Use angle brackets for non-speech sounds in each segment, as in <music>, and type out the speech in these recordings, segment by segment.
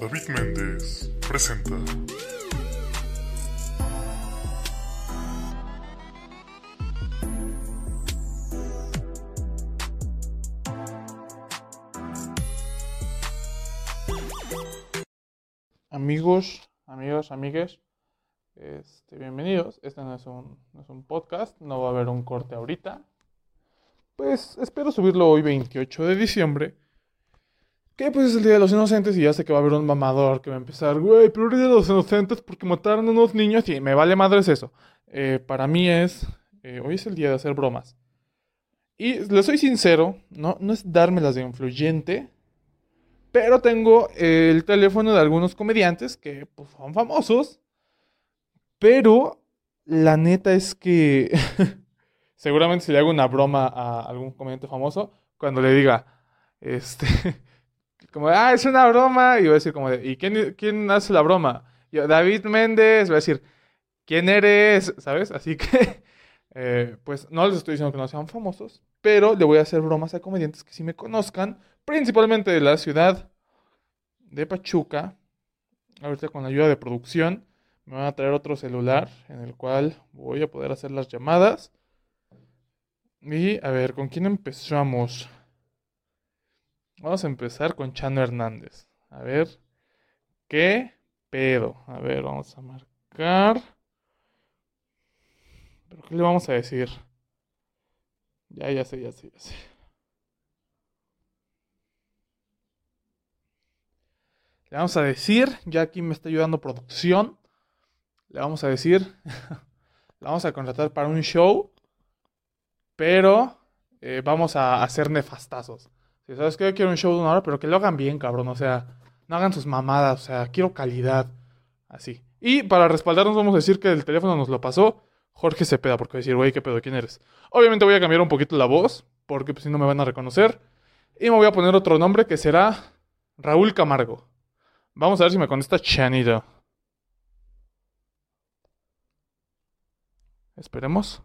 David Méndez presenta. Amigos, amigas, amigues, este, bienvenidos. Este no es, un, no es un podcast, no va a haber un corte ahorita. Pues espero subirlo hoy 28 de diciembre. Que pues es el Día de los Inocentes y ya sé que va a haber un mamador que va a empezar, güey, pero el Día de los Inocentes porque mataron a unos niños y me vale madres eso. Eh, para mí es, eh, hoy es el día de hacer bromas. Y les soy sincero, no, no es dármelas de influyente, pero tengo el teléfono de algunos comediantes que pues, son famosos. Pero la neta es que <laughs> seguramente si le hago una broma a algún comediante famoso, cuando le diga, este, <laughs> como, ah, es una broma, y va a decir como, ¿y quién, quién hace la broma? Yo, David Méndez, va a decir, ¿quién eres? ¿Sabes? Así que, <laughs> eh, pues no les estoy diciendo que no sean famosos, pero le voy a hacer bromas a comediantes que sí me conozcan, principalmente de la ciudad de Pachuca. Ahorita con la ayuda de producción me van a traer otro celular en el cual voy a poder hacer las llamadas. Y a ver, ¿con quién empezamos? Vamos a empezar con Chano Hernández. A ver, ¿qué pedo? A ver, vamos a marcar. ¿Pero qué le vamos a decir? Ya, ya sé, ya sé, ya sé. Le vamos a decir, ya aquí me está ayudando producción. Le vamos a decir, <laughs> la vamos a contratar para un show, pero eh, vamos a hacer nefastazos. Si sabes que quiero un show de una hora, pero que lo hagan bien, cabrón. O sea, no hagan sus mamadas. O sea, quiero calidad. Así. Y para respaldarnos, vamos a decir que el teléfono nos lo pasó Jorge Cepeda, porque va a decir, güey, ¿qué pedo? ¿Quién eres? Obviamente voy a cambiar un poquito la voz, porque pues, si no me van a reconocer. Y me voy a poner otro nombre que será Raúl Camargo. Vamos a ver si me contesta Chanito. Esperemos.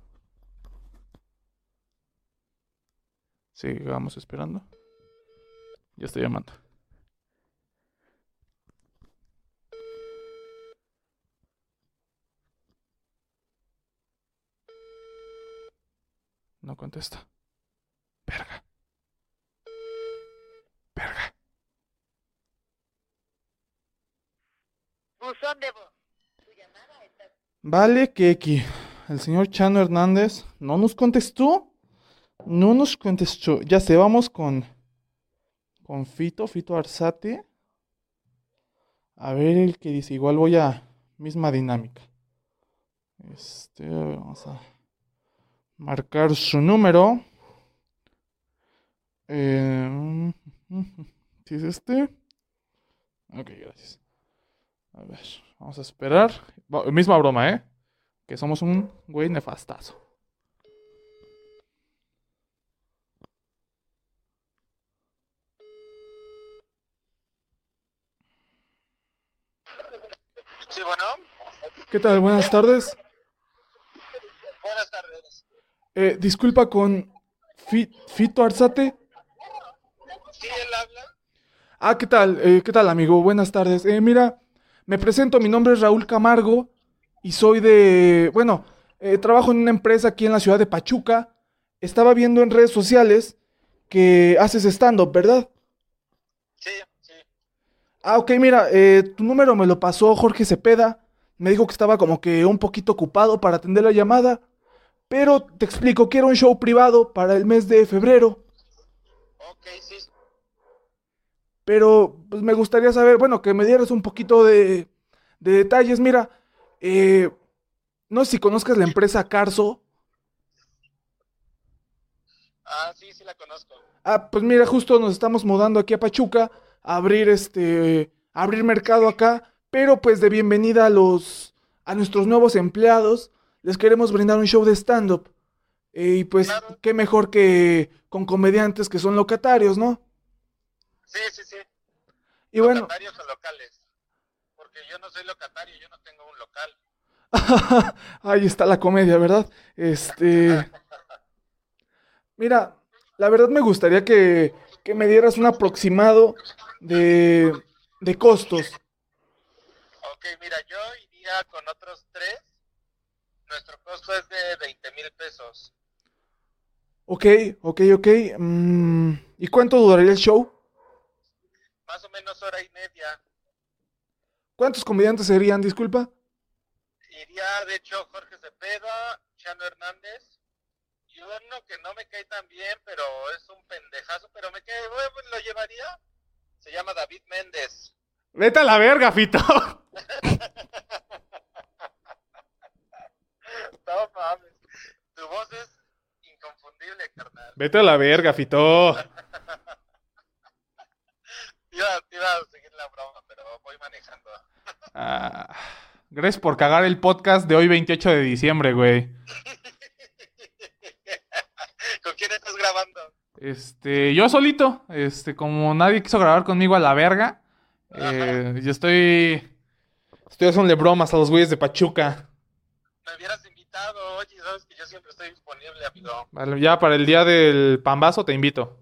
Sigamos esperando. Ya estoy llamando. No contesta. Verga. Verga. Buzón de voz. Tu llamada está... Vale, Keki. El señor Chano Hernández no nos contestó. No nos contestó. Ya sé, vamos con. Con Fito, Fito Arzate. A ver el que dice. Igual voy a. Misma dinámica. Este. Vamos a. Marcar su número. Eh, <laughs> ¿Sí es este? Ok, gracias. A ver, vamos a esperar. Misma broma, ¿eh? Que somos un güey nefastazo. Sí, bueno. ¿Qué tal? Buenas tardes. Buenas tardes. Eh, disculpa con Fi- Fito Arzate. Sí, él habla. Ah, ¿qué tal? Eh, ¿Qué tal, amigo? Buenas tardes. Eh, mira, me presento, mi nombre es Raúl Camargo y soy de... Bueno, eh, trabajo en una empresa aquí en la ciudad de Pachuca. Estaba viendo en redes sociales que haces stand-up, ¿verdad? Sí. Ah, ok, mira, eh, tu número me lo pasó Jorge Cepeda. Me dijo que estaba como que un poquito ocupado para atender la llamada. Pero te explico que era un show privado para el mes de febrero. Ok, sí. Pero pues, me gustaría saber, bueno, que me dieras un poquito de, de detalles. Mira, eh, no sé si conozcas la empresa Carso. Ah, sí, sí la conozco. Ah, pues mira, justo nos estamos mudando aquí a Pachuca abrir este, abrir mercado acá, pero pues de bienvenida a los, a nuestros nuevos empleados, les queremos brindar un show de stand-up. Eh, y pues, Claro. qué mejor que con comediantes que son locatarios, ¿no? Sí, sí, sí. Y bueno, Locatarios o locales. Porque yo no soy locatario, yo no tengo un local. <laughs> ahí está la comedia, ¿verdad? Este, <laughs> mira, la verdad me gustaría que, que me dieras un aproximado de, de costos. Ok, mira, yo iría con otros tres. Nuestro costo es de 20 mil pesos. Ok, ok, ok. mm, ¿Y cuánto duraría el show? Más o menos hora y media. ¿Cuántos comediantes serían, disculpa? Iría, de hecho, Jorge Cepeda, Chano Hernández. Y uno que no me cae tan bien, pero es un pendejazo, pero me cae, bueno, pues, lo llevaría. Se llama David Méndez. Vete a la verga, Fito. <laughs> No mames. Tu voz es inconfundible, carnal. Vete a la verga, Fito. <laughs> Iba, iba a seguir la broma, pero voy manejando. Ah, gracias por cagar el podcast de hoy 28 de diciembre, güey. <laughs> ¿Con quién estás grabando? Este, yo solito, este, como nadie quiso grabar conmigo a la verga, eh, yo estoy, estoy haciéndole bromas a los güeyes de Pachuca. Me hubieras invitado, oye, sabes que yo siempre estoy disponible, amigo. Vale, ya para el día del pambazo te invito.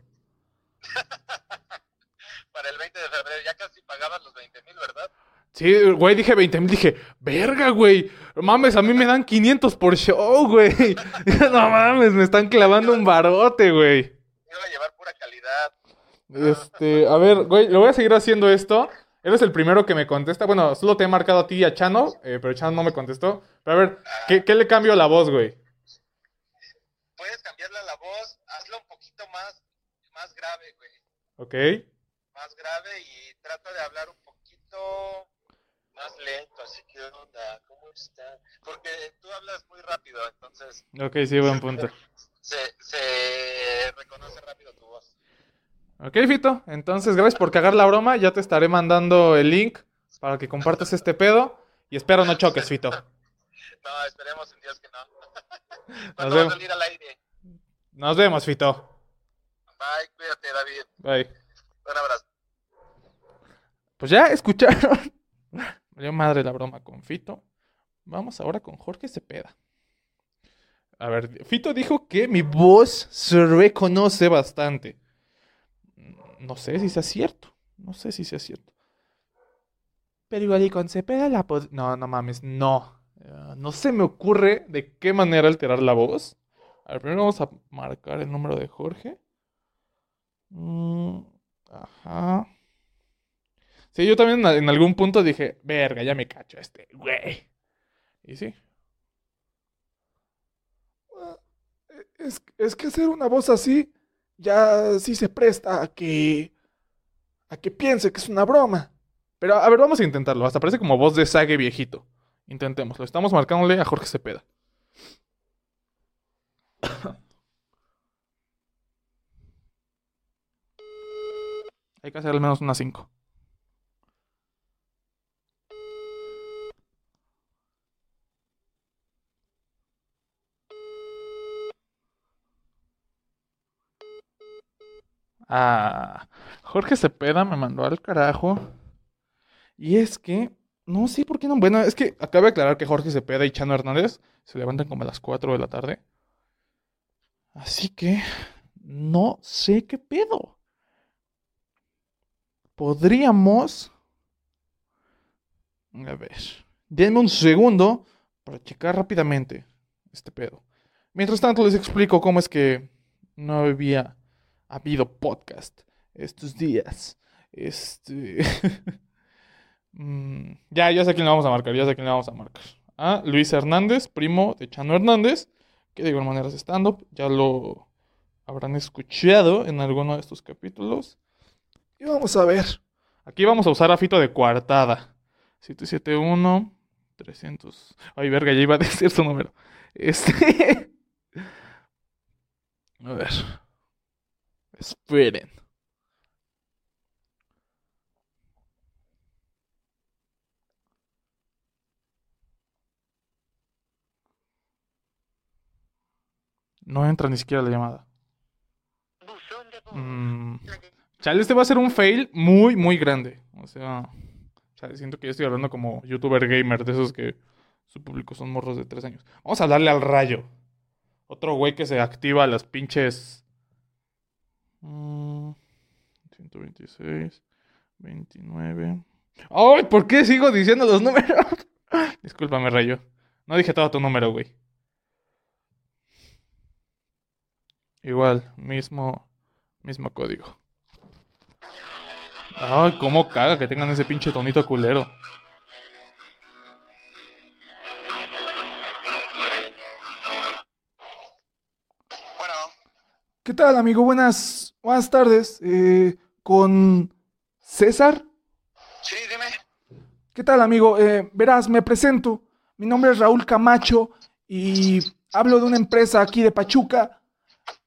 <laughs> Para el 20 de febrero, ya casi pagabas los 20 mil, ¿verdad? Sí, güey, dije 20 mil, dije, verga, güey, mames, a mí me dan 500 por show, güey. <laughs> No mames, me están clavando un barote, güey. Iba a llevar pura calidad. Este, a ver, güey, lo voy a seguir haciendo esto. Eres el primero que me contesta. Bueno, solo te he marcado a ti y a Chano, eh, pero Chano no me contestó. Pero a ver, ¿qué, qué le cambio a la voz, güey? Puedes cambiarle la voz, hazla un poquito más, más grave, güey. Ok. Más grave y trata de hablar un poquito más lento, así que onda, ¿cómo está? Porque tú hablas muy rápido, entonces Ok, sí, buen punto. se, se reconoce rápido tu voz. Ok, Fito. Entonces, gracias por cagar la broma. Ya te estaré mandando el link para que compartas este pedo. Y espero no choques, Fito. No, esperemos en Dios que no. Nos ¿Cuándo va a vemos. salir al aire? Nos vemos, Fito. Bye, cuídate, David. Bye. Un abrazo. Pues ya escucharon. Dio madre la broma con Fito. Vamos ahora con Jorge Cepeda. A ver, Fito dijo que mi voz se reconoce bastante. No sé si sea cierto. No sé si sea cierto. Pero igual y con Cepeda la pod- No, no mames, no. Eh, no se me ocurre de qué manera alterar la voz. A ver, primero vamos a marcar el número de Jorge. Mm, ajá. Sí, yo también en- algún punto dije, verga, ya me cacho este, güey. Y sí. Es, es que hacer una voz así ya sí se presta a que a que piense que es una broma. Pero a ver, vamos a intentarlo. Hasta parece como voz de sague viejito. Intentémoslo. Estamos marcándole a Jorge Cepeda. <coughs> Hay que hacer al menos unas 5. Ah, Jorge Cepeda me mandó al carajo. Y es que, no sé por qué no. Bueno, es que acabo de aclarar que Jorge Cepeda y Chano Hernández se levantan como a las 4 de la tarde. Así que, no sé qué pedo. Podríamos. A ver. Denme un segundo para checar rápidamente este pedo. Mientras tanto, les explico cómo es que no había habido podcast estos días. Este. <laughs> Mm, ya, ya sé quién le vamos a marcar, ya sé quién le vamos a marcar. A Luis Hernández, primo de Chano Hernández, que de igual manera es stand-up, ya lo habrán escuchado en alguno de estos capítulos. Y vamos a ver. Aquí vamos a usar a Fito de coartada. 771 300. Ay, verga, ya iba a <laughs> decir su número. Este. <laughs> A ver. Esperen. No entra ni siquiera la llamada. Mm. Chale, este va a ser un fail muy, muy grande. O sea, chale, siento que ya estoy hablando como youtuber gamer, de esos que su público son morros de tres años. Vamos a darle al rayo. Otro güey que se activa a las pinches. Mm, 126. 29. ¡Ay! ¿Por qué sigo diciendo los números? <laughs> Discúlpame, Rayo. No dije todo tu número, güey. Igual, mismo, mismo código. Ay, cómo caga que tengan ese pinche tonito culero. Bueno, ¿Qué tal, amigo? Buenas, buenas tardes. Eh, con César. sí, dime. ¿Qué tal, amigo? Eh, verás, me presento. Mi nombre es Raúl Camacho y hablo de una empresa aquí de Pachuca.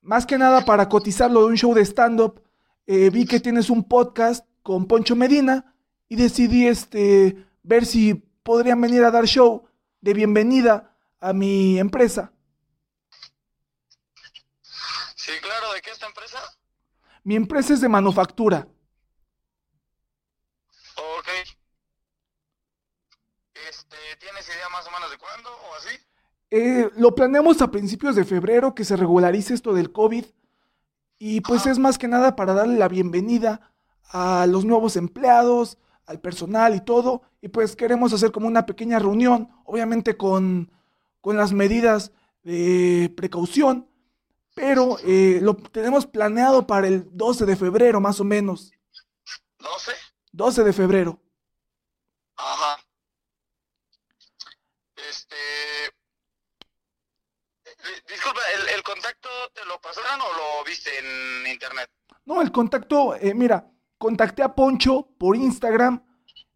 Más que nada para cotizarlo de un show de stand-up. Eh, vi que tienes un podcast con Poncho Medina y decidí este, ver si podrían venir a dar show de bienvenida a mi empresa. Sí, claro, ¿de qué esta empresa? Mi empresa es de manufactura. Ok. Este, ¿tienes idea más o menos de cuándo o así? Eh, lo planeamos a principios de febrero que se regularice esto del COVID y pues es más que nada para darle la bienvenida a los nuevos empleados, al personal y todo y pues queremos hacer como una pequeña reunión, obviamente con, con las medidas de precaución, pero eh, lo tenemos planeado para el 12 de febrero más o menos, ¿12? 12 de febrero. Ajá. Este... di- Disculpa, ¿el, el contacto te lo pasaron o lo viste en internet? No, el contacto, eh, mira, contacté a Poncho por Instagram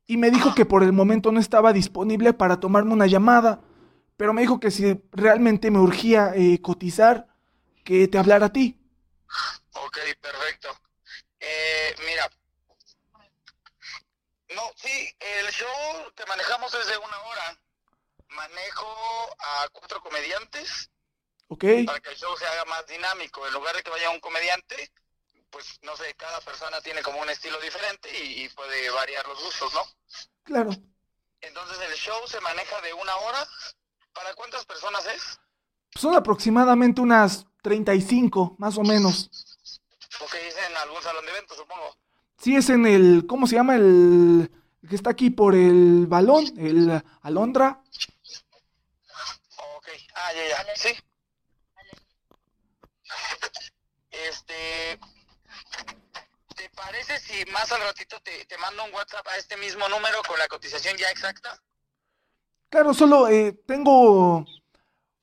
y me dijo que por el momento no estaba disponible para tomarme una llamada, pero me dijo que si realmente me urgía eh, cotizar, que te hablara a ti. Ok, perfecto. Eh, mira. No, sí, el show que manejamos es de una hora. Manejo a cuatro comediantes ¿Ok? para que el show se haga más dinámico. En lugar de que vaya un comediante, pues no sé, cada persona tiene como un estilo diferente y, y puede variar los gustos, ¿no? Claro. Entonces el show se maneja de una hora. ¿Para cuántas personas es? Son aproximadamente unas 35, más o menos. Es en algún salón de eventos, supongo. Sí, es en el, ¿cómo se llama? El, el que está aquí por el balón, el Alondra. Ok, ah, ya, ya, sí. Este, ¿te parece si más al ratito te, te mando un WhatsApp a este mismo número con la cotización ya exacta? Claro, solo eh, tengo,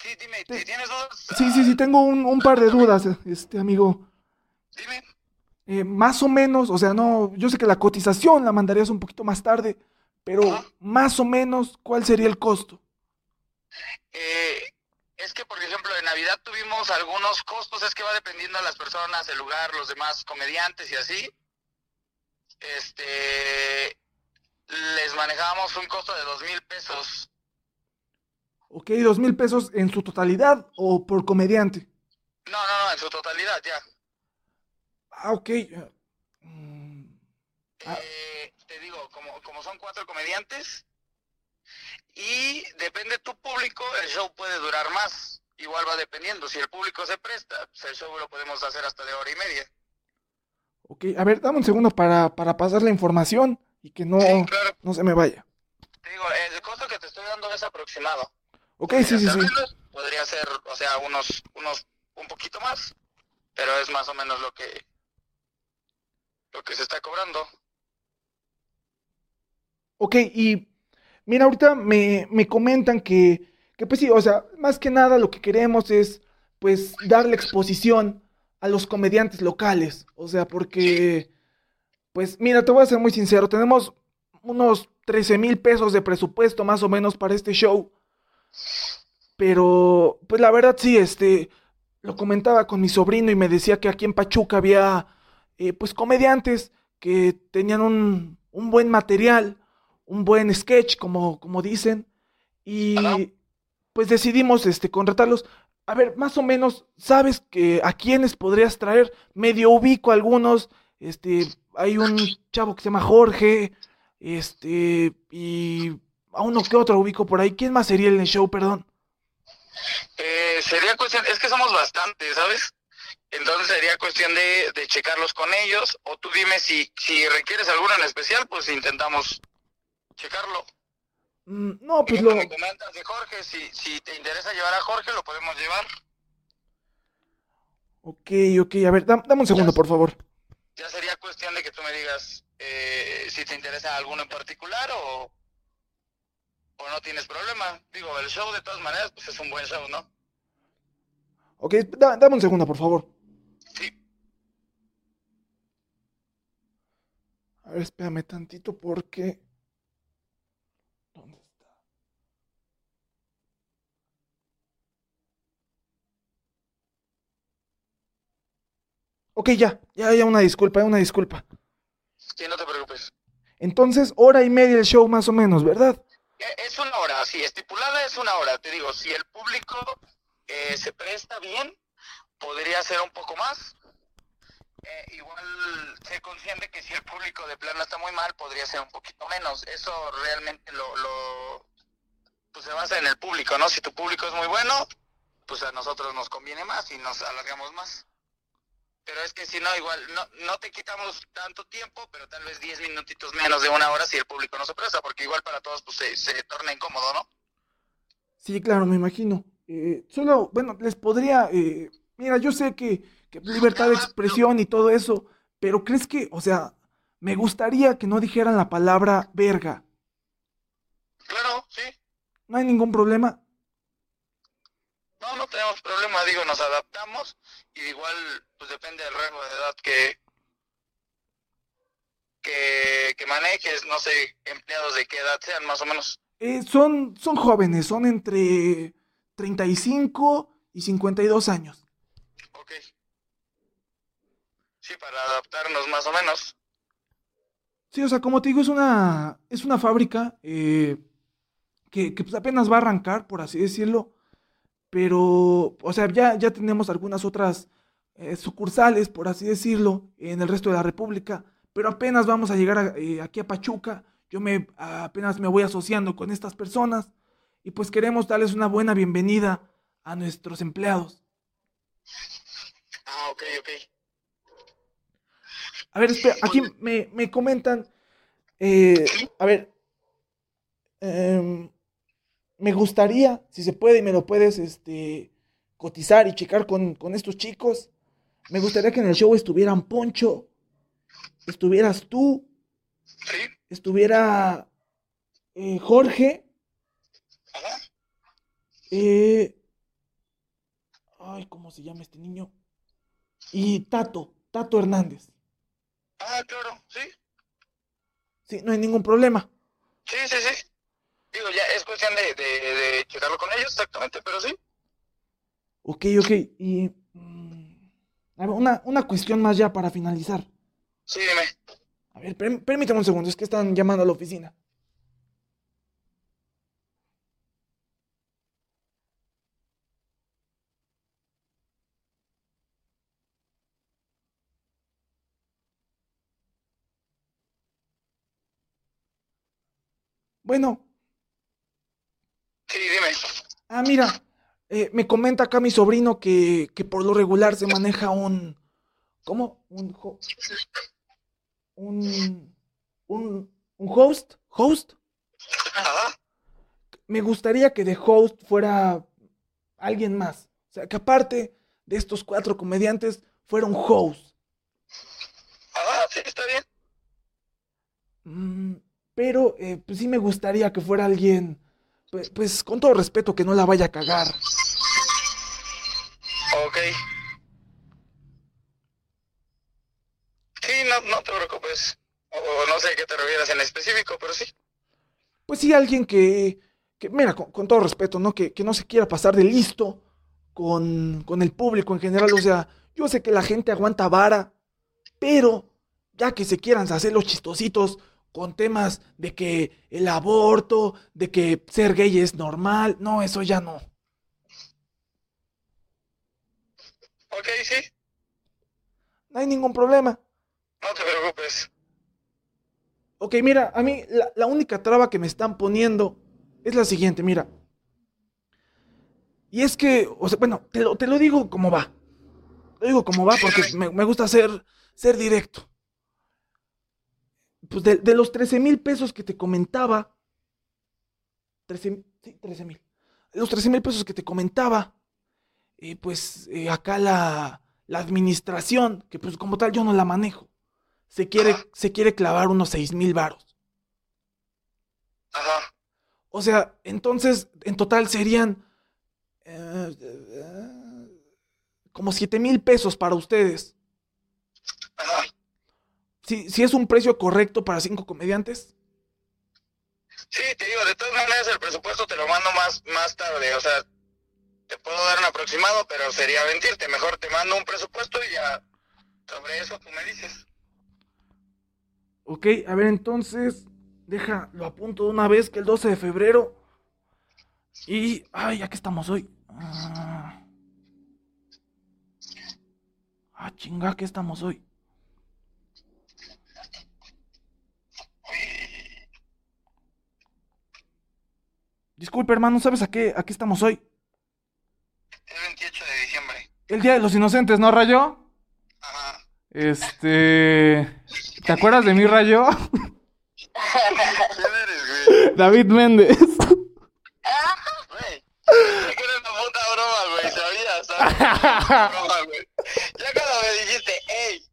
Sí, dime, tienes dudas. sí, sí, sí, tengo un, un par de dudas, este amigo. Dime. Eh, más o menos, o sea, no, yo sé que la cotización la mandarías un poquito más tarde, pero Ajá. más o menos, ¿cuál sería el costo? Eh, es que, por ejemplo, en Navidad tuvimos algunos costos, es que va dependiendo de las personas, el lugar, los demás comediantes y así. Este, les manejábamos un costo de dos mil pesos. ¿Ok? ¿Dos mil pesos en su totalidad o por comediante? No, no, no, en su totalidad ya. Ah, ok. eh, mm, Ah. Eh, te digo, como, como son cuatro comediantes y depende tu público, el show puede durar más. Igual va dependiendo. Si el público se presta, pues el show lo podemos hacer hasta de hora y media. ok, a ver, dame un segundo para, para pasar la información y que no, Sí, claro. no se me vaya. Te digo, el costo que te estoy dando es aproximado. Ok, sí, sí, sí. Podría ser, o sea, unos, unos, un poquito más, pero es más o menos lo que, lo que se está cobrando. Ok, y mira, ahorita me, me comentan que, que, pues sí, o sea, más que nada lo que queremos es, pues, darle exposición a los comediantes locales. O sea, porque, pues, mira, te voy a ser muy sincero, tenemos unos 13 mil pesos de presupuesto más o menos para este show. Pero, pues, la verdad sí, este, lo comentaba con mi sobrino y me decía que aquí en Pachuca había, eh, pues, comediantes que tenían un, un buen material un buen sketch, como, como dicen, y pues decidimos este, contratarlos. A ver, más o menos, ¿sabes que a quiénes podrías traer? Medio ubico a algunos, este, hay un chavo que se llama Jorge, este, y a uno que otro ubico por ahí. ¿Quién más sería en el show, perdón? Eh, sería cuestión, es que somos bastantes, ¿sabes? Entonces sería cuestión de, de checarlos con ellos. O tú dime si, si requieres alguno en especial, pues intentamos checarlo. Mm, no, pues lo... me comentas de Jorge, si, si te interesa llevar a Jorge, lo podemos llevar. Ok, ok, a ver, dam- dame un segundo, por favor. Ya sería cuestión de que tú me digas eh, si te interesa alguno en particular o, o no tienes problema. Digo, el show de todas maneras, pues es un buen show, ¿no? Ok, da- dame un segundo, por favor. Sí. A ver, espérame tantito porque... ¿Dónde está? Ok, ya, ya, ya, una disculpa, una disculpa. Sí, no te preocupes. Entonces, hora y media el show más o menos, ¿verdad? Eh, Es una hora, sí, estipulada es una hora. Te digo, si el público eh, se presta bien, podría ser un poco más. Eh, igual sé consciente que si el público de plano está muy mal, podría ser un poquito menos. Eso realmente lo, lo pues se basa en el público, ¿no? Si tu público es muy bueno, pues a nosotros nos conviene más y nos alargamos más. Pero es que si no, igual, no, no te quitamos tanto tiempo, pero tal vez 10 minutitos menos de una hora si el público no se presta, porque igual para todos pues se, se torna incómodo, ¿no? Sí, claro, me imagino. Eh, solo, bueno, les podría... eh, mira, yo sé que, que libertad de expresión y todo eso, pero ¿crees que, o sea, me gustaría que no dijeran la palabra verga? Claro, sí. No hay ningún problema. No, no tenemos problema, digo, nos adaptamos y igual, pues depende del rango de edad que, que, que manejes, no sé, empleados de qué edad sean más o menos. Eh, son, son jóvenes, son entre 35 y 52 años. Ok. Sí, para adaptarnos más o menos. Sí, o sea, como te digo, es una, es una fábrica eh, que, que, pues, apenas va a arrancar, por así decirlo. Pero, o sea, ya, ya tenemos algunas otras eh, sucursales, por así decirlo, en el resto de la República. Pero apenas vamos a llegar a- eh, aquí a Pachuca. Yo me apenas me voy asociando con estas personas. Y pues queremos darles una buena bienvenida a nuestros empleados. Ah, ok, ok. A ver, espera, aquí me, me comentan. eh, a ver. em, me gustaría, si se puede y me lo puedes este, cotizar y checar con, con estos chicos. Me gustaría que en el show estuvieran Poncho, estuvieras tú, Sí, estuviera eh, Jorge, ajá. eh, ay, ¿cómo se llama este niño? Y Tato, Tato Hernández. Ah, claro, sí. Sí, no hay ningún problema. Sí, sí, sí. Digo, ya es cuestión de, de, de checarlo con ellos, exactamente, pero sí. Ok, ok. Y mm, a ver, una, una cuestión más ya para finalizar. Sí, dime. A ver, perm- permítame un segundo, es que están llamando a la oficina. Bueno, Sí, dime. ah, mira, eh, me comenta acá mi sobrino que, que por lo regular se maneja un... ¿Cómo? Un... Un... Un, un host. ¿Host? Ajá. me gustaría que de host fuera alguien más. O sea, que aparte de estos cuatro comediantes, fuera un host. Ajá, sí, está bien. Mm, pero, eh, pues sí me gustaría que fuera alguien, pues, pues con todo respeto, que no la vaya a cagar. Ok. Sí, no, no te preocupes. O, no sé a qué te refieres en específico, pero sí. Pues sí, alguien que, que mira, con, con todo respeto, ¿no? Que, que no se quiera pasar de listo con, con el público en general. O sea, yo sé que la gente aguanta vara, pero ya que se quieran hacer los chistositos con temas de que el aborto, de que ser gay es normal, no, eso ya no. Ok, sí. No hay ningún problema. No te preocupes. Ok, mira, a mí la, la única traba que me están poniendo es la siguiente, mira. Y es que, o sea, bueno, te lo, te lo digo como va. Lo digo como va porque me, me gusta ser, ser directo. Pues de, de los 13 mil pesos que te comentaba. 13, sí, 13 mil. Los 13 mil pesos que te comentaba. eh, pues eh, acá la, la administración, que pues como tal yo no la manejo. Se quiere, se quiere clavar unos 6 mil varos. Ajá. O sea, entonces en total serían eh, como 7 mil pesos para ustedes. Si, es un precio correcto para cinco comediantes. Sí, te digo, de todas maneras el presupuesto te lo mando más, más tarde, o sea, te puedo dar un aproximado, pero sería mentirte, mejor te mando un presupuesto y ya sobre eso tú me dices. Ok, a ver entonces, deja, lo apunto de una vez que el 12 de febrero. Y, ay, ya que estamos hoy. Ah, ah chinga, que estamos hoy. Disculpe, hermano, ¿sabes a qué, a qué estamos hoy? Es 28 de diciembre. El Día de los Inocentes, ¿no, Rayo? Ajá. Este. ¿Te acuerdas de mi Rayo? ¿Quién eres, güey? David Méndez. Güey. Es que era una puta broma, güey, sabías, sabías. Broma, güey. Ya cuando me dijiste, hey,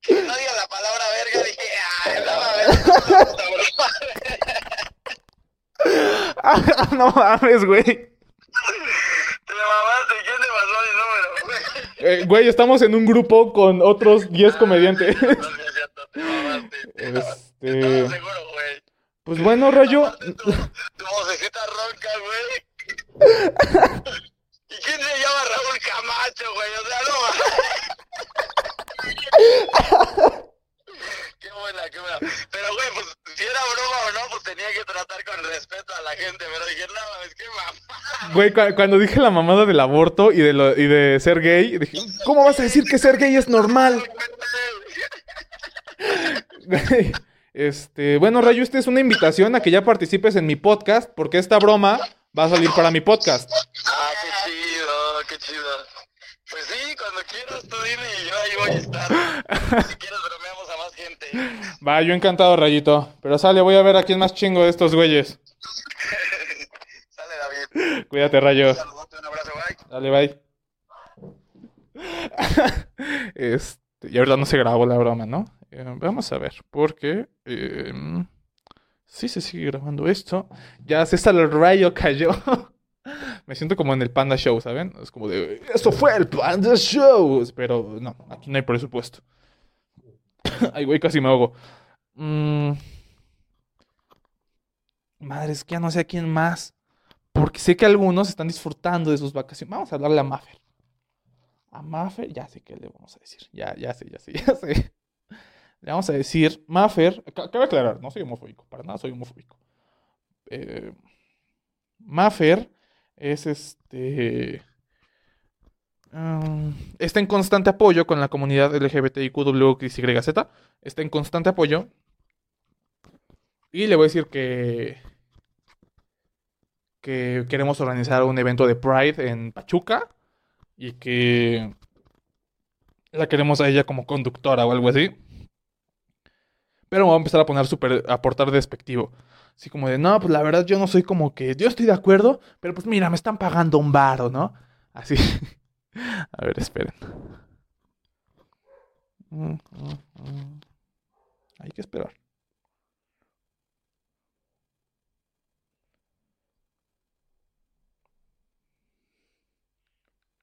que no diga la palabra verga, dije, ay, no mames, es una puta broma. <laughs> no mames, güey. Te la mamaste, ¿quién te pasó mi número, güey? Eh, güey, estamos en un grupo con otros 10 comediantes. No, sí es cierto, te mamaste. Este. Estaba seguro, güey. Pues bueno, Rayo. Tu, tu ronca, güey. ¿Y quién se llama Raúl Camacho, güey? O sea, no Qué buena, qué buena. Pero, güey, pues, si era broma o no, pues tenía que tratar con respeto a la gente. Pero dije, no, mames, qué mamá. Güey, cu- cuando dije la mamada del aborto y de, lo, y de ser gay, dije, ¿Cómo vas a decir que ser gay es normal? Güey, Este, bueno, Rayo, esta es una invitación a que ya participes en mi podcast, porque esta broma va a salir para mi podcast. Ah, qué chido, qué chido. Pues sí, cuando quieras tú dime y yo ahí voy a estar. Si quieres bromeamos a más gente. Va, yo encantado, Rayito. Pero sale, voy a ver a quién más chingo de estos güeyes. <laughs> <laughs> Cuídate, Rayo. Un saludote, un abrazo, bye. Dale, bye. <laughs> Este, y ahorita no se grabó la broma, ¿no? Eh, vamos a ver, porque eh, sí se sigue grabando esto. Ya César el Rayo <laughs> cayó. Me siento como en el Panda Show, ¿saben? Es como de, eso fue el Panda Show. Pero no, aquí no hay presupuesto. Ay, güey, casi me ahogo. Mm. Madre, es que ya no sé a quién más. Porque sé que algunos están disfrutando de sus vacaciones. Vamos a hablarle a Maffer. A Maffer, ya sé qué le vamos a decir. Ya, ya sé, ya sé, <laughs> ya sé. Le vamos a decir, Maffer, ca- cabe aclarar, no soy homofóbico, para nada soy homofóbico. Eh, Maffer es este. um, está en constante apoyo con la comunidad LGBTIQWXYZ. Está en constante apoyo. Y le voy a decir que que queremos organizar un evento de Pride en Pachuca y que la queremos a ella como conductora o algo así. Pero me va a empezar a poner súper, a portar despectivo. Así como de, no, pues la verdad yo no soy como que, yo estoy de acuerdo, pero pues mira, me están pagando un varo, ¿no? Así. <laughs> A ver, esperen. Mm, mm, mm. Hay que esperar.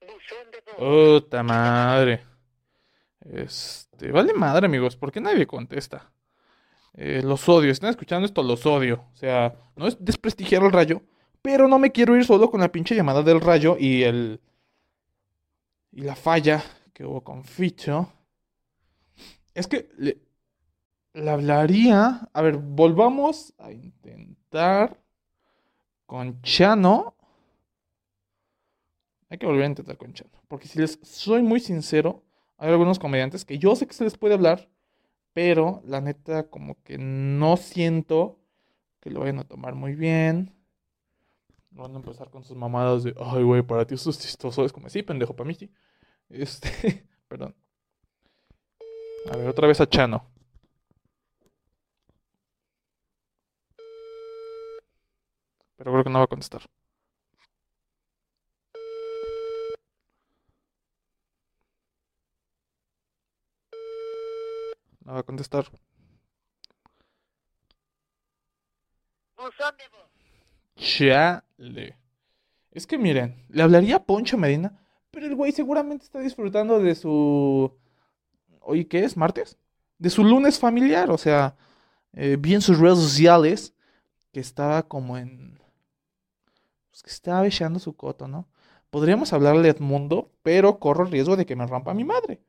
Buzón de voz. Puta madre. Este, vale madre, amigos, ¿por qué nadie contesta? Eh, los odio, están escuchando esto, los odio. O sea, no es desprestigiar al rayo, pero no me quiero ir solo con la pinche llamada del rayo y el. y la falla que hubo con Ficho. Es que le, le hablaría. A ver, volvamos a intentar con Chano. Hay que volver a intentar con Chano. Porque si les soy muy sincero, hay algunos comediantes que yo sé que se les puede hablar, pero la neta como que no siento que lo vayan a tomar muy bien. Van a empezar con sus mamadas de, ay, güey, para ti eso es chistoso. Es como, sí, pendejo, para mí. Este, <laughs> perdón. A ver, otra vez a Chano. Pero creo que no va a contestar. A contestar. Chale. Es que miren, le hablaría a Poncho Medina, pero el güey seguramente está disfrutando de su. Oye, ¿qué es? ¿Martes? De su lunes familiar, o sea, eh, vi en sus redes sociales que estaba como en. Pues que estaba echando su coto, ¿no? Podríamos hablarle a Edmundo, pero corro el riesgo de que me rompa mi madre.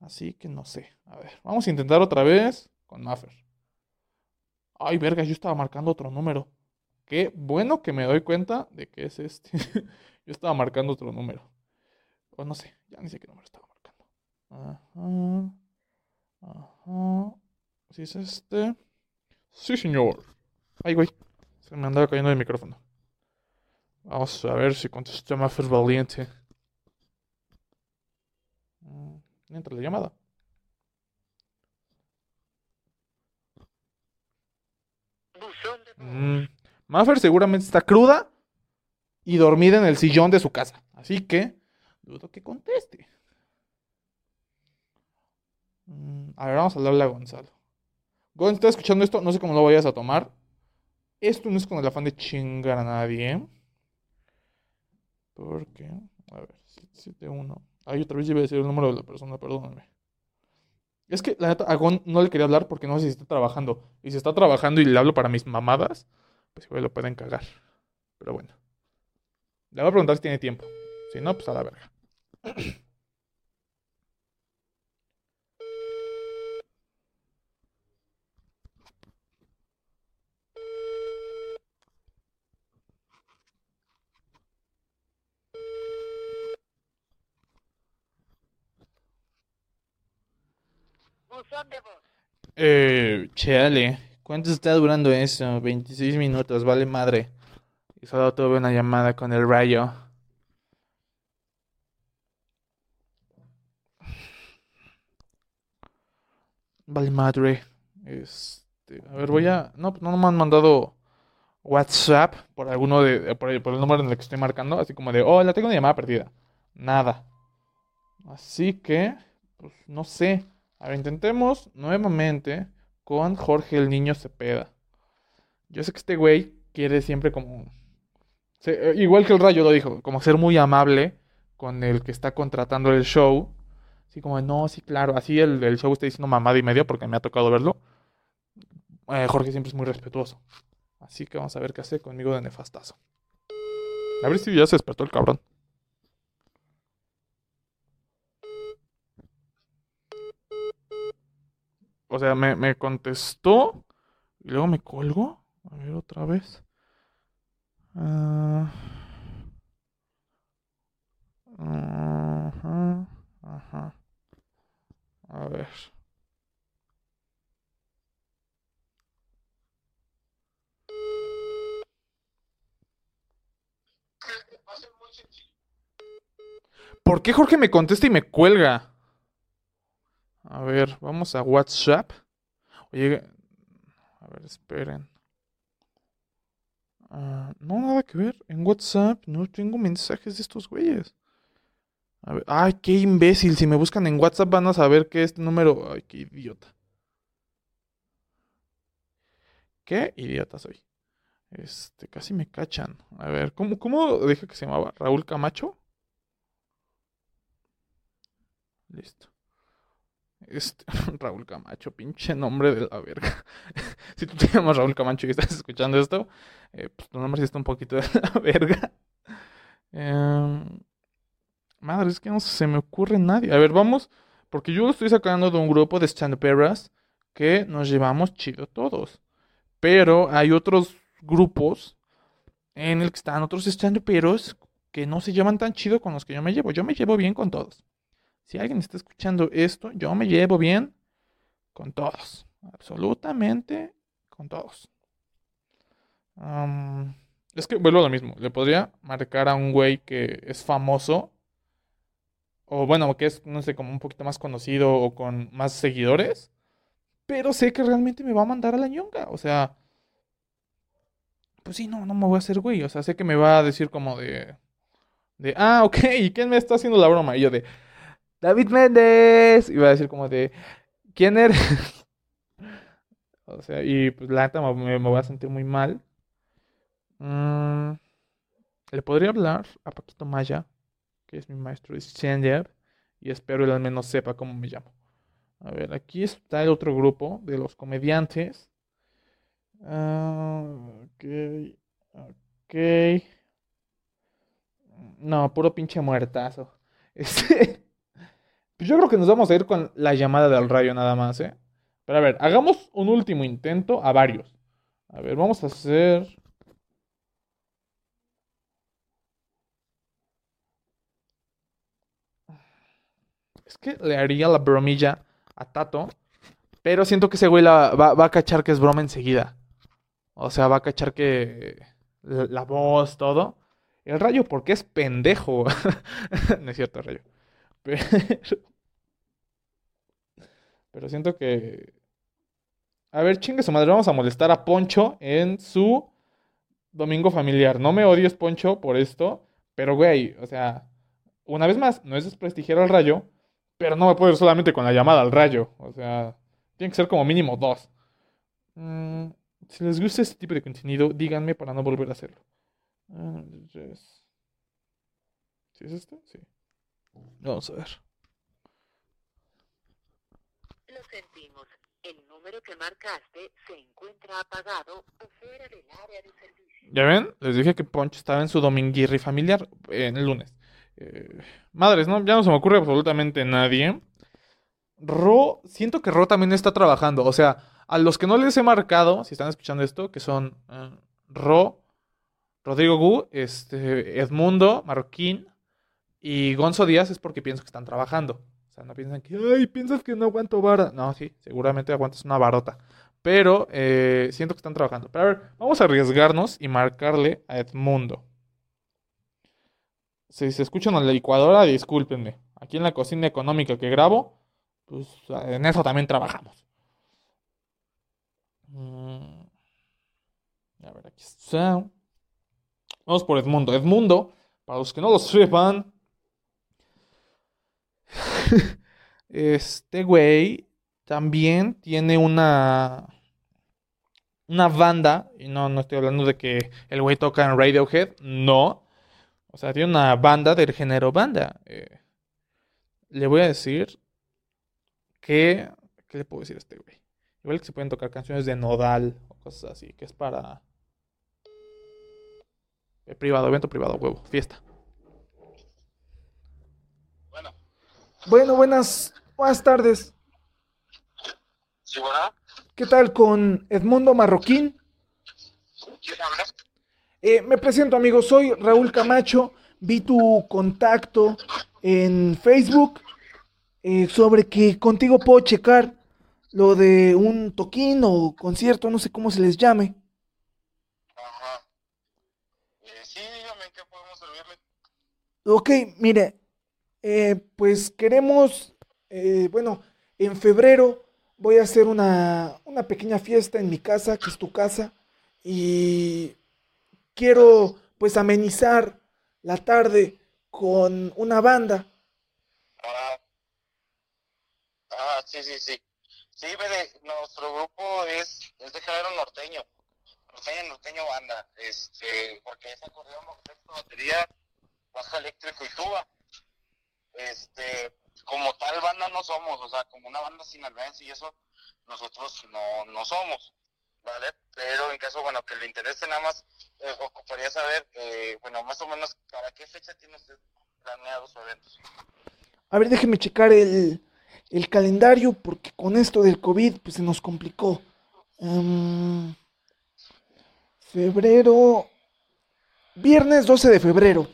Así que no sé. A ver, vamos a intentar otra vez con Maffer. Ay, verga, yo estaba marcando otro número. Qué bueno que me doy cuenta de que es este. <laughs> Yo estaba marcando otro número. O no sé, ya ni sé qué número estaba marcando. Ajá. Ajá. ¿Sí es este? Sí, señor. Ay, güey. Se me andaba cayendo el micrófono. Vamos a ver si contesta Maffer Valiente. Mm, Entra la llamada. Mm, Maffer seguramente está cruda y dormida en el sillón de su casa. Así que dudo que conteste. Mm, a ver, vamos a hablarle a Gonzalo. Gon, ¿estás escuchando esto? No sé cómo lo vayas a tomar. Esto no es con el afán de chingar a nadie. Porque, a ver, 771. Ay, otra vez iba a decir el número de la persona, perdóname. Es que la neta, a Gon no le quería hablar porque no sé si está trabajando. Y si está trabajando y le hablo para mis mamadas, pues igual lo pueden cagar. Pero bueno. Le voy a preguntar si tiene tiempo. Si no, pues a la verga. <clears throat> Eh, chale. ¿Cuánto está durando eso? 26 minutos, vale madre. Y solo tuve una llamada con el rayo. Vale madre. Este, a ver, voy a. No, no me han mandado WhatsApp por alguno de. Por el, por el número en el que estoy marcando. Así como de, oh, la tengo una llamada perdida. Nada. Así que, pues no sé. A ver, intentemos nuevamente con Jorge el Niño Cepeda. Yo sé que este güey quiere siempre como... eh, igual que el Rayo lo dijo, como ser muy amable con el que está contratando el show. Así como, no, sí, claro. Así el, el show está diciendo mamada y media porque me ha tocado verlo. Eh, Jorge siempre es muy respetuoso. Así que vamos a ver qué hace conmigo de nefastazo. A ver si ya se despertó el cabrón. O sea, me, me contestó y luego me colgó. A ver otra vez. Ajá, ajá. A ver. ¿Por qué Jorge me contesta y me cuelga? A ver, vamos a WhatsApp. Oye, a ver, esperen. Ah, no, nada que ver. En WhatsApp no tengo mensajes de estos güeyes. A ver, ay, qué imbécil. Si me buscan en WhatsApp van a saber que este número. Ay, qué idiota. Qué idiota soy. Este, casi me cachan. A ver, ¿cómo, cómo dije que se llamaba? ¿Raúl Camacho? Listo. Este, <laughs> Raúl Camacho, pinche nombre de la verga. <laughs> si tú te llamas Raúl Camacho y estás escuchando esto, eh, pues tu nombre sí está un poquito de la <laughs> verga. Em, madre, es que no se me ocurre nadie. A ver, vamos, porque yo lo estoy sacando de un grupo de stand-uperas que nos llevamos chido todos. Pero hay otros grupos en el que están otros stand-uperos que no se llevan tan chido con los que yo me llevo. Yo me llevo bien con todos. Si alguien está escuchando esto, yo me llevo bien con todos. Absolutamente con todos. Es que vuelvo a lo mismo. Le podría marcar a un güey que es famoso o bueno, que es, no sé, como un poquito más conocido o con más seguidores, pero sé que realmente me va a mandar a la ñonga, o sea, pues sí, no, no me voy a hacer güey, o sea, sé que me va a decir como de, de, ah, ok, ¿y quién me está haciendo la broma? Y yo de, David Méndez, va a decir como de, ¿quién eres? <laughs> O sea, y pues la neta me, me voy a sentir muy mal. Mm, le podría hablar a Paquito Maya, que es mi maestro de y espero él al menos sepa cómo me llamo. A ver, aquí está el otro grupo de los comediantes. Ah, ok, ok. No, puro pinche muertazo. <laughs> Este, pues yo creo que nos vamos a ir con la llamada del rayo nada más, ¿eh? Pero a ver, hagamos un último intento a varios. A ver, vamos a hacer. Es que le haría la bromilla a Tato. Pero siento que ese güey va, a cachar que es broma enseguida. O sea, va a cachar que la, la voz, todo. El rayo, porque es pendejo. <laughs> no es cierto, rayo. <laughs> Pero, siento que. A ver, chingue su madre, vamos a molestar a Poncho en su domingo familiar. No me odies, Poncho, por esto. Pero, güey, o sea, una vez más, no es desprestigiar al rayo, pero no me puedo ir solamente con la llamada al rayo. O sea, tiene que ser como mínimo dos. Mm, si les gusta este tipo de contenido, díganme para no volver a hacerlo. Ah. ¿Sí es esto? Sí. Vamos a ver. Lo sentimos. El número que marcaste se encuentra apagado o fuera del área de servicio. ¿Ya ven? Les dije que Poncho estaba en su dominguirri familiar eh, en el lunes. Eh, madres, ¿no? Ya no se me ocurre absolutamente nadie. Ro, siento que Ro también está trabajando. O sea, a los que no les he marcado, si están escuchando esto, que son eh, Ro, Rodrigo Gu, este, Edmundo, Marroquín y Gonzo Díaz, es porque pienso que están trabajando. O sea, no piensan que, ay, piensas que no aguanto vara. No, sí, seguramente aguantas una varota. Pero eh, siento que están trabajando. Pero a ver, vamos a arriesgarnos y marcarle a Edmundo. Si se escuchan en la licuadora, discúlpenme. Aquí en la cocina económica que grabo, pues en eso también trabajamos. Mm. A ver, aquí está. Vamos por Edmundo. Edmundo, para los que no lo sepan, <laughs> este güey también tiene una una banda, y no, no estoy hablando de que el güey toca en Radiohead, no. O sea, tiene una banda del género banda. Eh, le voy a decir que... ¿Qué le puedo decir a este güey? Igual que se pueden tocar canciones de Nodal o cosas así, que es para... eh, privado, evento privado, huevo, fiesta. Bueno, buenas, buenas tardes. ¿Qué tal con Edmundo Marroquín? ¿Quién habla? Eh, me presento, amigo. Soy Raúl Camacho. Vi tu contacto en Facebook eh, sobre que contigo puedo checar lo de un toquín o concierto, no sé cómo se les llame. Ajá. Eh, sí, dígame qué podemos servirle. Ok, mire, eh, pues queremos, eh, bueno, en febrero voy a hacer una, una pequeña fiesta en mi casa, que es tu casa, y quiero pues amenizar la tarde con una banda. Ah, ah, sí, sí, sí. Sí, mire, nuestro grupo es, es de género norteño. Norteño, norteño banda. Este, porque es acordeón, batería, baja eléctrico y tuba. Este, como tal banda no somos, o sea, como una banda sinaloense y eso, nosotros no, no somos, ¿vale? Pero en caso, bueno, que le interese nada más, eh, ocuparía saber, eh, bueno, más o menos, ¿para qué fecha tiene usted planeado su evento? A ver, déjeme checar el, el calendario porque con esto del COVID pues se nos complicó. Em, febrero, viernes 12 de febrero.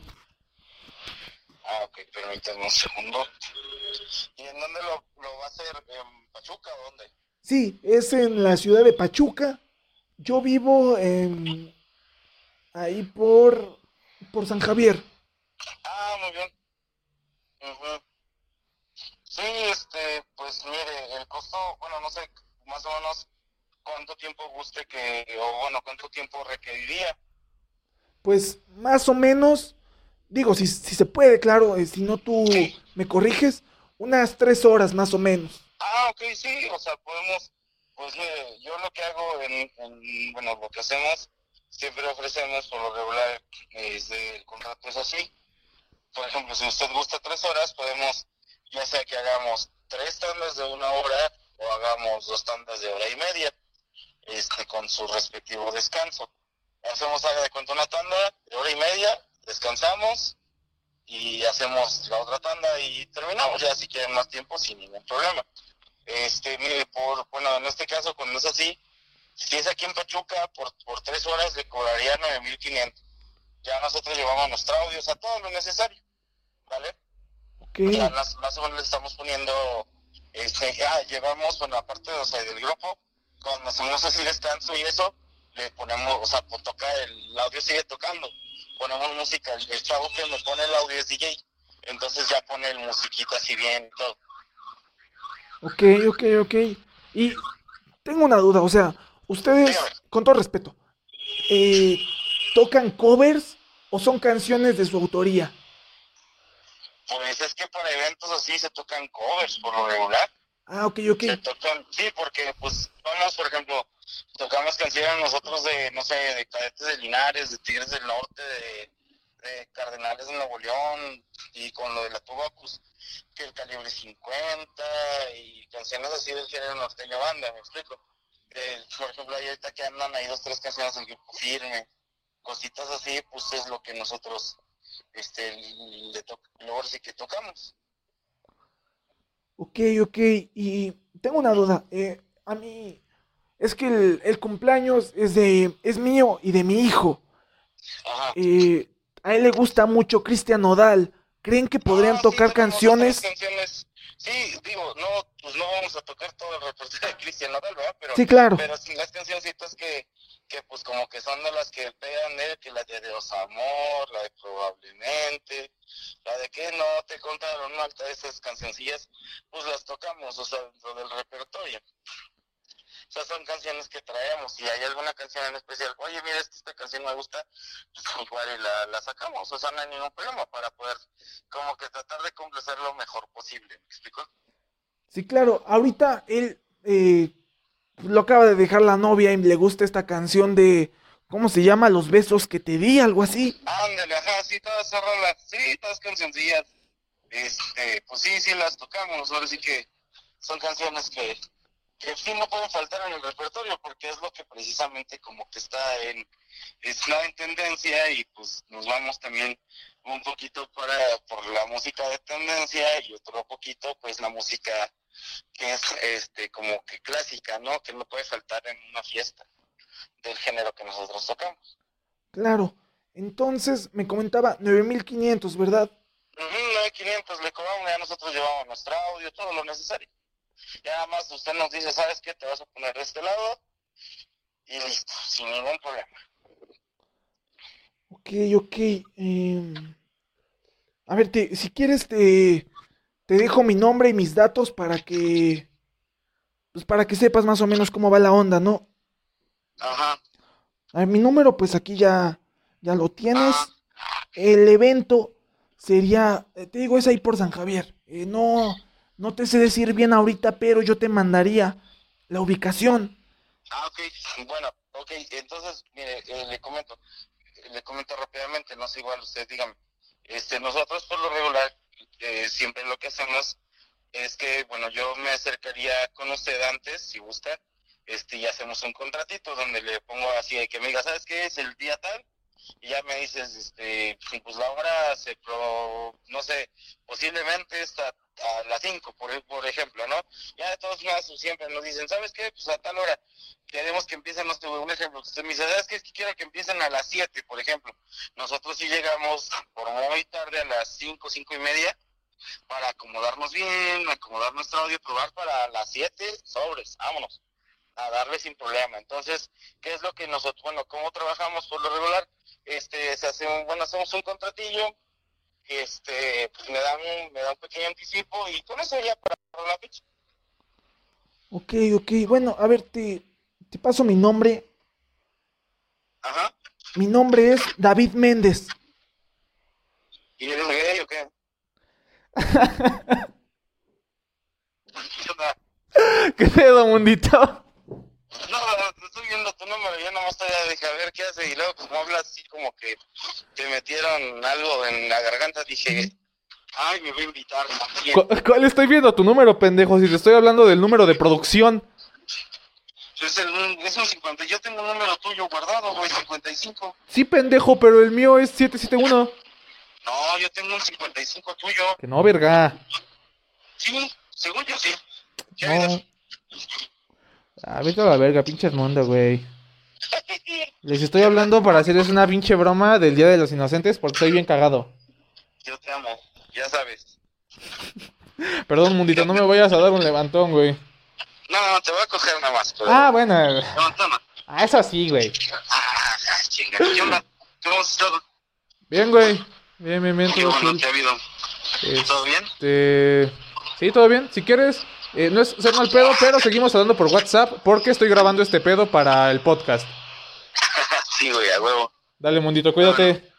Ok, permítame un segundo. ¿Y en dónde lo, lo va a hacer? ¿En Pachuca o dónde? Sí, es en la ciudad de Pachuca. Yo vivo en, ahí por, por San Javier. Ah, muy bien. Ujú. Sí, este, pues mire, el costo, bueno, no sé, más o menos cuánto tiempo guste que, o bueno, cuánto tiempo requeriría. Pues más o menos, digo, si, si se puede, claro, eh, si no tú Sí. me corriges, unas tres horas más o menos. Ah, ok, sí, o sea, podemos, pues mire, yo lo que hago en, en- bueno, lo que hacemos, siempre ofrecemos por lo regular, es de- el contrato es así. Por ejemplo, si usted gusta tres horas, podemos, ya sea que hagamos tres tandas de una hora o hagamos dos tandas de hora y media, este, con su respectivo descanso. Hacemos, haga de cuenta, una tanda de hora y media, descansamos y hacemos la otra tanda y terminamos ya si quieren más tiempo sin ningún problema. Este, mire, por, bueno, en este caso, cuando es así, si es aquí en Pachuca, por, por tres horas le cobraría 9.500. Ya nosotros llevamos nuestro audio, o sea, todo lo necesario, ¿vale? Ok, Ya más, más o menos le estamos poniendo, este, ya llevamos, bueno, aparte o sea, del grupo, cuando hacemos así descanso y eso, le ponemos, o sea, pues toca, el, el audio sigue tocando, ponemos música, el, chavo que me pone el audio es DJ, entonces ya pone el musiquita así bien y todo. ok, ok, ok. Y tengo una duda, o sea, ustedes, Dígame. con todo respeto, eh, ¿tocan covers o son canciones de su autoría? Pues es que para eventos así se tocan covers por lo regular. Ah, ok, ok. Se tocan, sí, porque pues vamos, por ejemplo, tocamos canciones nosotros de, no sé, de Cadetes de Linares, de Tigres del Norte, de, de Cardenales de Nuevo León, y con lo de la tuba, pues, que el calibre 50, y canciones así del género norteño banda, ¿me explico? Por ejemplo, ahí ahorita que andan ahí dos, tres canciones del grupo firme, cositas así, pues es lo que nosotros, este, le sí que tocamos. Ok, ok. Y tengo una duda. eh, a mí es que el, el cumpleaños es de es mío y de mi hijo. Ajá. Eh, a él le gusta mucho Cristian Nodal. ¿Creen que podrían Ah, tocar canciones? Sí, digo, no, pues no vamos a tocar todo el repertorio de Cristian Nodal, ¿verdad? Pero, Sí, claro. pero sí las cancioncitas que, que pues como que son de las que pegan él, que la de Dios Amor, la de Probablemente, la de que no te contaron. Alta, esas cancioncillas, pues las tocamos, o sea, dentro del repertorio. O sea, son canciones que traemos. Si hay alguna canción en especial, oye, mira, esta, esta canción me gusta, pues <laughs> igual y la, la sacamos. O sea, no hay ningún problema para poder como que tratar de complacer lo mejor posible. ¿Me explico? Sí, claro. Ahorita él eh, lo acaba de dejar la novia y le gusta esta canción de ¿cómo se llama? Los besos que te di, algo así. Ándale, ajá, sí, todas esas rolas, sí, todas cancioncillas. Este, pues sí, sí las tocamos. Ahora sí que son canciones que, que sí no pueden faltar en el repertorio porque es lo que precisamente como que está en, está en tendencia y pues nos vamos también un poquito para por la música de tendencia y otro poquito pues la música que es este como que clásica, ¿no? Que no puede faltar en una fiesta del género que nosotros tocamos. Claro. Entonces me comentaba 9500, ¿verdad? Ujú, 9500 le cobramos, ya nosotros llevamos nuestro audio, todo lo necesario. Ya nada más usted nos dice, ¿sabes qué? Te vas a poner de este lado y listo, sin ningún problema. Ok, ok. em, a ver, te- si quieres te, te dejo mi nombre y mis datos para que pues para que sepas más o menos cómo va la onda, ¿no? Ajá. A ver, mi número pues aquí ya ya lo tienes. El evento sería, eh, te digo, es ahí por San Javier. Eh, no no te sé decir bien ahorita, pero yo te mandaría la ubicación. Ah, ok, bueno, ok, entonces, mire, eh, le comento, le comento rápidamente, no sé, igual usted dígame. Este, nosotros por lo regular, eh, siempre lo que hacemos es que, bueno, yo me acercaría con usted antes, si gusta, este, y hacemos un contratito donde le pongo así de que me diga, ¿sabes qué es el día tal? Y ya me dices, este, pues la hora se pro, no sé, posiblemente está a las 5, por, por ejemplo, ¿no? Ya de todos modos siempre nos dicen, ¿sabes qué? Pues a tal hora queremos que empiecen, no sé, un ejemplo, usted me dice, ¿sabes qué? Es que quiero que empiecen a las 7, por ejemplo. Nosotros sí llegamos por muy tarde a las 5, 5 y media para acomodarnos bien, acomodar nuestro audio, probar para las 7, sobres, vámonos, a darle sin problema. Entonces, ¿qué es lo que nosotros, bueno, cómo trabajamos por lo regular? Este, se hace un, bueno, hacemos un contratillo, este, pues me dan un, me da un pequeño anticipo y con eso ya para la fecha. Ok, ok. Bueno, a ver, te, te paso mi nombre. Ajá. Mi nombre es David Méndez. ¿Y eres gay o qué? <laughs> ¿Qué pedo, mundito? No, estoy viendo tu número, yo nomás todavía dije, a ver qué hace, y luego como hablas así como que te metieron algo en la garganta, dije, ay, me voy a invitar también. ¿Cu- ¿Cuál estoy viendo tu número, pendejo? Si te estoy hablando del número de producción. Es, el, es un 50, yo tengo un número tuyo guardado, güey, 55. Sí, pendejo, pero el mío es 771. No, yo tengo un 55 tuyo. Que no, verga. Sí, según yo sí. ¿Qué No. Ah, vete a la verga, pinche mundo, güey. Les estoy hablando para hacerles una pinche broma del Día de los Inocentes porque estoy bien cagado. Yo te amo, ya sabes. <laughs> Perdón, mundito, no me vayas a dar un levantón, güey. No, te voy a coger nada más. Pero... Ah, bueno. No, toma. Ah, eso sí, güey. Ah, chinga. ¿Qué onda? ¿Cómo has estado? Bien, güey. Bien, bien, bien, Qué todo bueno cool. que ha habido. ¿Todo bien? Este... Sí, todo bien. Si quieres, eh, no es ser mal pedo, pero seguimos hablando por WhatsApp porque estoy grabando este pedo para el podcast. <laughs> sí, güey, a huevo. Dale, mundito, cuídate.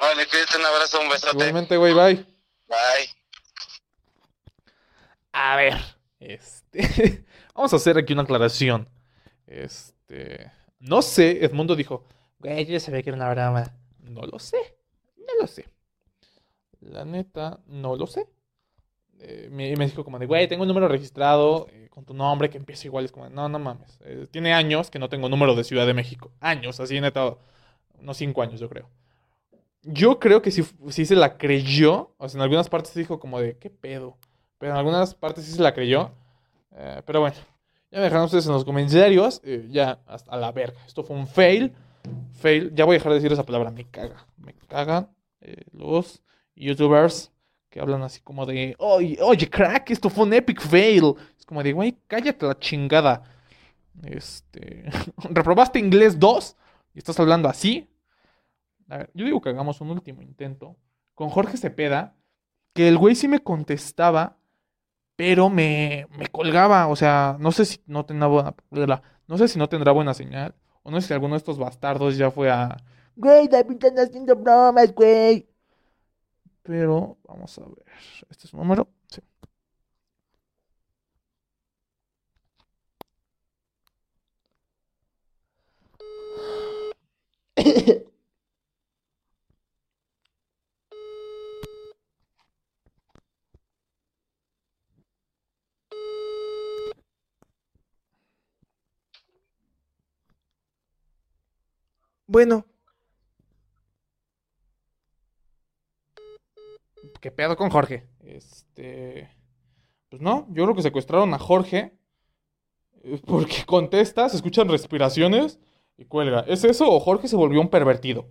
Vale, cuídate, un abrazo, un besote. Igualmente, güey, bye. Bye. A ver, este, <laughs> vamos a hacer aquí una aclaración. Este, no sé, Edmundo dijo, güey, yo ya sabía que era una broma. No lo sé, no lo sé. La neta, no lo sé. Eh, me, dijo como de, güey, tengo un número registrado eh, con tu nombre que empieza igual. Es como, no, no mames. Eh, tiene años que no tengo número de Ciudad de México. Años, así neta, unos cinco años yo creo. Yo creo que sí, sí se la creyó. O sea, en algunas partes dijo como de, ¿qué pedo? Pero en algunas partes sí se la creyó. Pero bueno, ya me dejaron ustedes en los comentarios. ya, hasta la verga. Esto fue un fail. Fail. Ya voy a dejar de decir esa palabra. Me caga. Me cagan los youtubers que hablan así como de, oye, oye, crack, esto fue un epic fail. Es como de, güey, cállate la chingada. Este. <laughs> ¿Reprobaste inglés 2? ¿Y estás hablando así? A ver, yo digo que hagamos un último intento con Jorge Cepeda, que el güey sí me contestaba, pero me, me colgaba. O sea, no sé si no tendrá buena, no sé si no tendrá buena señal, o no sé si alguno de estos bastardos ya fue a. Güey, David están haciendo bromas, güey. Pero vamos a ver. ¿Este es su número? Sí. Bueno, ¿Qué pedo con Jorge? Este. Pues no, yo creo que secuestraron a Jorge. eh, Porque <laughs> contesta, se escuchan respiraciones y cuelga. ¿Es eso o Jorge se volvió un pervertido?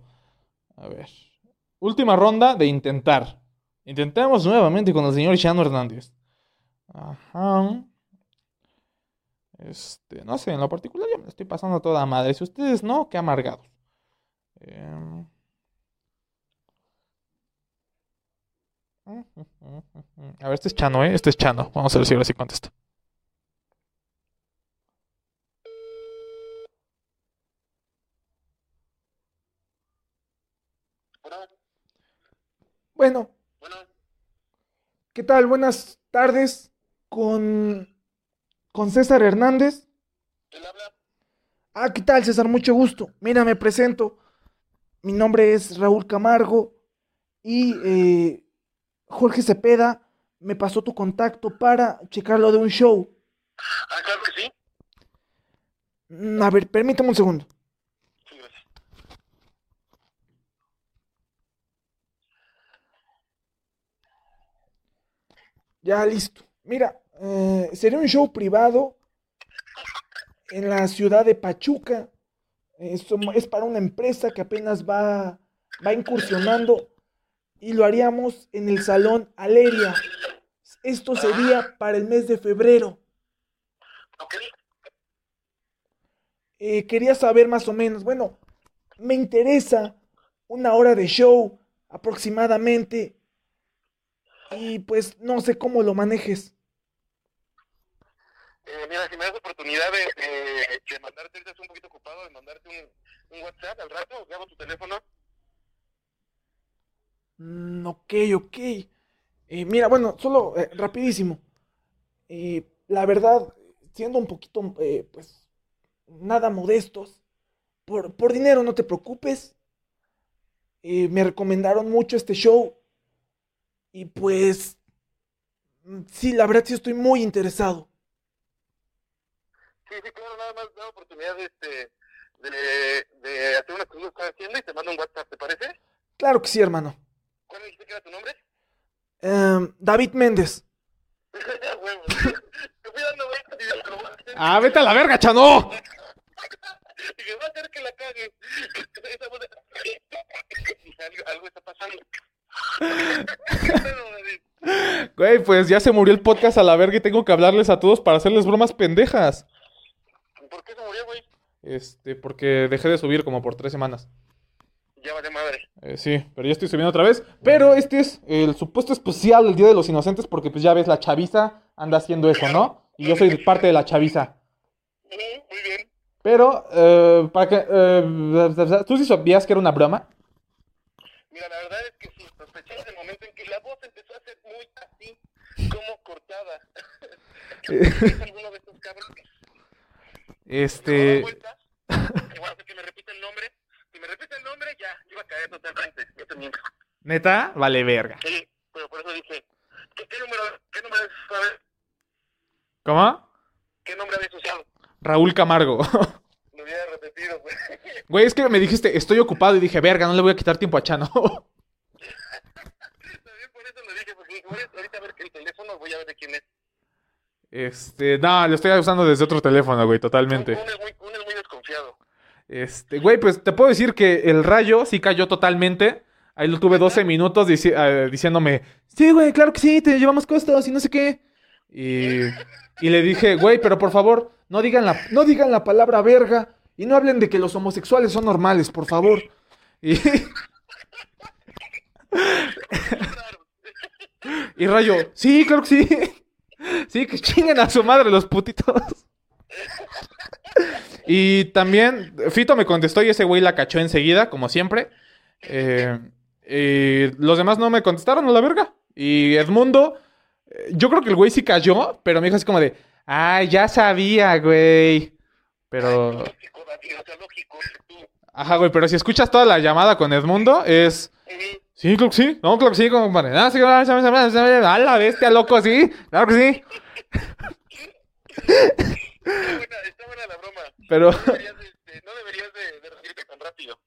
A ver. Última ronda de intentar. Intentamos nuevamente con el señor Chano Hernández. Ajá. Este, no sé, en lo particular ya me estoy pasando toda madre. Si ustedes no, qué amargados. Em. A ver, este es Chano, ¿eh? Este es Chano. Vamos a ver si ahora sí contesta. Bueno, bueno, ¿qué tal? Buenas tardes con, con César Hernández. ¿quién habla? Ah, ¿qué tal, César? Mucho gusto. Mira, me presento. Mi nombre es Raúl Camargo y eh, Jorge Cepeda me pasó tu contacto para checarlo de un show. Ah, claro que sí. A ver, permítame un segundo. Sí, gracias. Ya listo. Mira, eh, sería un show privado en la ciudad de Pachuca. Es, es para una empresa que apenas va, va incursionando y lo haríamos en el Salón Aleria. Esto sería para el mes de febrero. Eh, quería saber más o menos, bueno, me interesa una hora de show aproximadamente. y pues no sé cómo lo manejes. Eh, mira, si me das oportunidad de, de, de mandarte, un poquito ocupado, de mandarte un, un WhatsApp al rato, o hago tu teléfono. Mm, ok, ok. Eh, mira, bueno, solo eh, rapidísimo. Eh, la verdad, siendo un poquito, pues, nada modestos, por, por dinero no te preocupes. Me recomendaron mucho este show. Y pues, mm, sí, la verdad sí estoy muy interesado. Sí, sí, claro, nada más da oportunidad de, este, de, de hacer una cosa que haciendo y te mando un WhatsApp, ¿te parece? Claro que sí, hermano. ¿Cuál me dijiste que era tu nombre? Em, David Méndez. <laughs> Ah, vete a la verga, Chano. <laughs> Dije, va a hacer que la cague. Algo, <laughs> algo está pasando. Güey, pues ya se murió el podcast a la verga y tengo que hablarles a todos para hacerles bromas pendejas. ¿Por qué se murió, güey? Este, porque dejé de subir como por tres semanas. Ya vale madre. Eh, sí, pero ya estoy subiendo otra vez. Pero este es el supuesto especial del Día de los Inocentes porque pues ya ves, la chaviza anda haciendo eso, ¿no? Y yo soy parte de la chaviza. Ujú, Muy bien. Pero, eh, para que... eh, ¿Tú sí sabías que era una broma? Mira, la verdad es que sí, sospeché desde el momento en que la voz empezó a ser muy así, como cortada. ¿Es alguno de estos cabrones? Este... hacer que me repita el nombre. Me repite el nombre, ya, iba a caer totalmente. Yo también. ¿Neta? Vale, verga. Sí, pero por eso dije, ¿qué, qué número, qué nombre es? ¿Cómo? ¿qué nombre habías usado? Raúl Camargo. <laughs> Lo hubiera repetido, güey. Güey, es que me dijiste, estoy ocupado y dije, verga, no le voy a quitar tiempo a Chano. <laughs> También por eso lo dije, porque dije, voy a ahorita a ver el teléfono, voy a ver de quién es. Este, no, lo estoy usando desde otro teléfono, güey, totalmente. Uno es muy, uno es muy desconfiado. Este, güey, pues te puedo decir que el rayo sí cayó totalmente. Ahí lo tuve 12 minutos dici- eh, diciéndome, sí, güey, claro que sí, te llevamos costos y no sé qué. Y, y le dije, güey, pero por favor, no digan, la, no digan la palabra verga y no hablen de que los homosexuales son normales, por favor. Y, <laughs> y rayo, sí, claro que sí. <laughs> Sí, que chinguen a su madre los putitos. Y también Fito me contestó y ese güey la cachó enseguida, como siempre. Eh, y los demás no me contestaron a la verga. Y Edmundo, eh, yo creo que el güey sí cayó, pero me dijo así como de, ay, ya sabía, güey. Pero, ajá, güey, pero si escuchas toda la llamada con Edmundo, es, sí, claro que sí, no, claro que sí, compadre. Ah, sí, ah, ah, ah, A la bestia, loco, sí, claro que sí. <laughs> Está buena, está buena la broma. Pero, No deberías de, de- no deberías de, de rendirte tan rápido.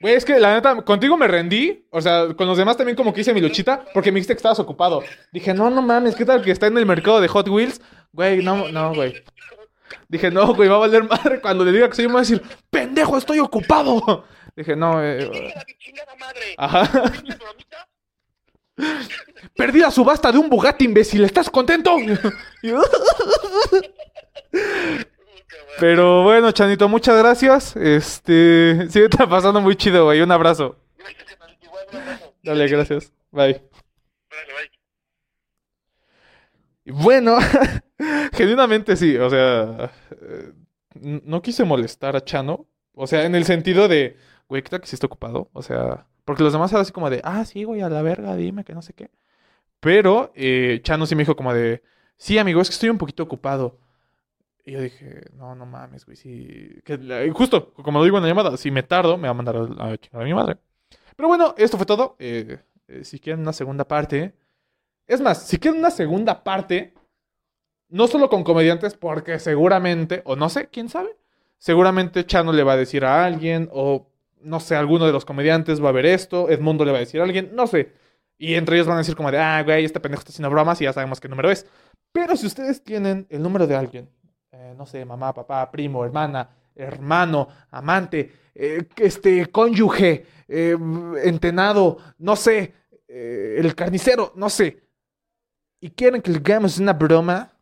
güey, es que la neta, contigo me rendí. O sea, con los demás también como que hice mi luchita, porque me dijiste que estabas ocupado. Dije, no, no mames, ¿qué tal que está en el mercado de Hot Wheels? Güey, no, no, güey. Dije, no, güey, va a valer madre cuando le diga que soy, me va a decir, pendejo, estoy ocupado. Dije, no, eh, ajá. Perdí la subasta de un Bugatti, imbécil, ¿estás contento? <laughs> Pero bueno, Chanito, muchas gracias. Este, <laughs> sí, está <laughs> pasando muy chido, güey. Un abrazo. Dale, gracias. Bye. Bueno, <laughs> genuinamente sí, o sea, eh, no quise molestar a Chano, o sea, en el sentido de, güey, ¿qué tal que sí está ocupado? O sea, porque los demás eran así como de, ah, sí, güey, a la verga, dime que no sé qué. Pero eh, Chano sí me dijo como de, sí, amigo, es que estoy un poquito ocupado. Y yo dije, no, no mames, güey, y justo, como lo digo en la llamada, si me tardo, me va a mandar a chingar a mi madre. Pero bueno, esto fue todo. Eh, eh, si quieren una segunda parte. Es más, si quieren una segunda parte, no solo con comediantes, porque seguramente, o no sé, quién sabe, seguramente Chano le va a decir a alguien, o no sé, alguno de los comediantes va a ver esto, Edmundo le va a decir a alguien, no sé. Y entre ellos van a decir como de, ah, güey, este pendejo está haciendo bromas y ya sabemos qué número es. Pero si ustedes tienen el número de alguien, eh, no sé, mamá, papá, primo, hermana, hermano, amante, eh, este, cónyuge, eh, entenado, no sé, el carnicero, no sé, y quieren que le hagamos una broma,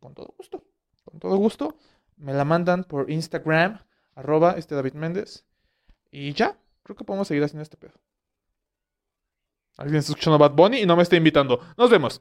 con todo gusto, con todo gusto, me la mandan por Instagram, arroba este David Méndez, y ya, creo que podemos seguir haciendo este pedo. Alguien está escuchando Bad Bunny y no me está invitando. Nos vemos.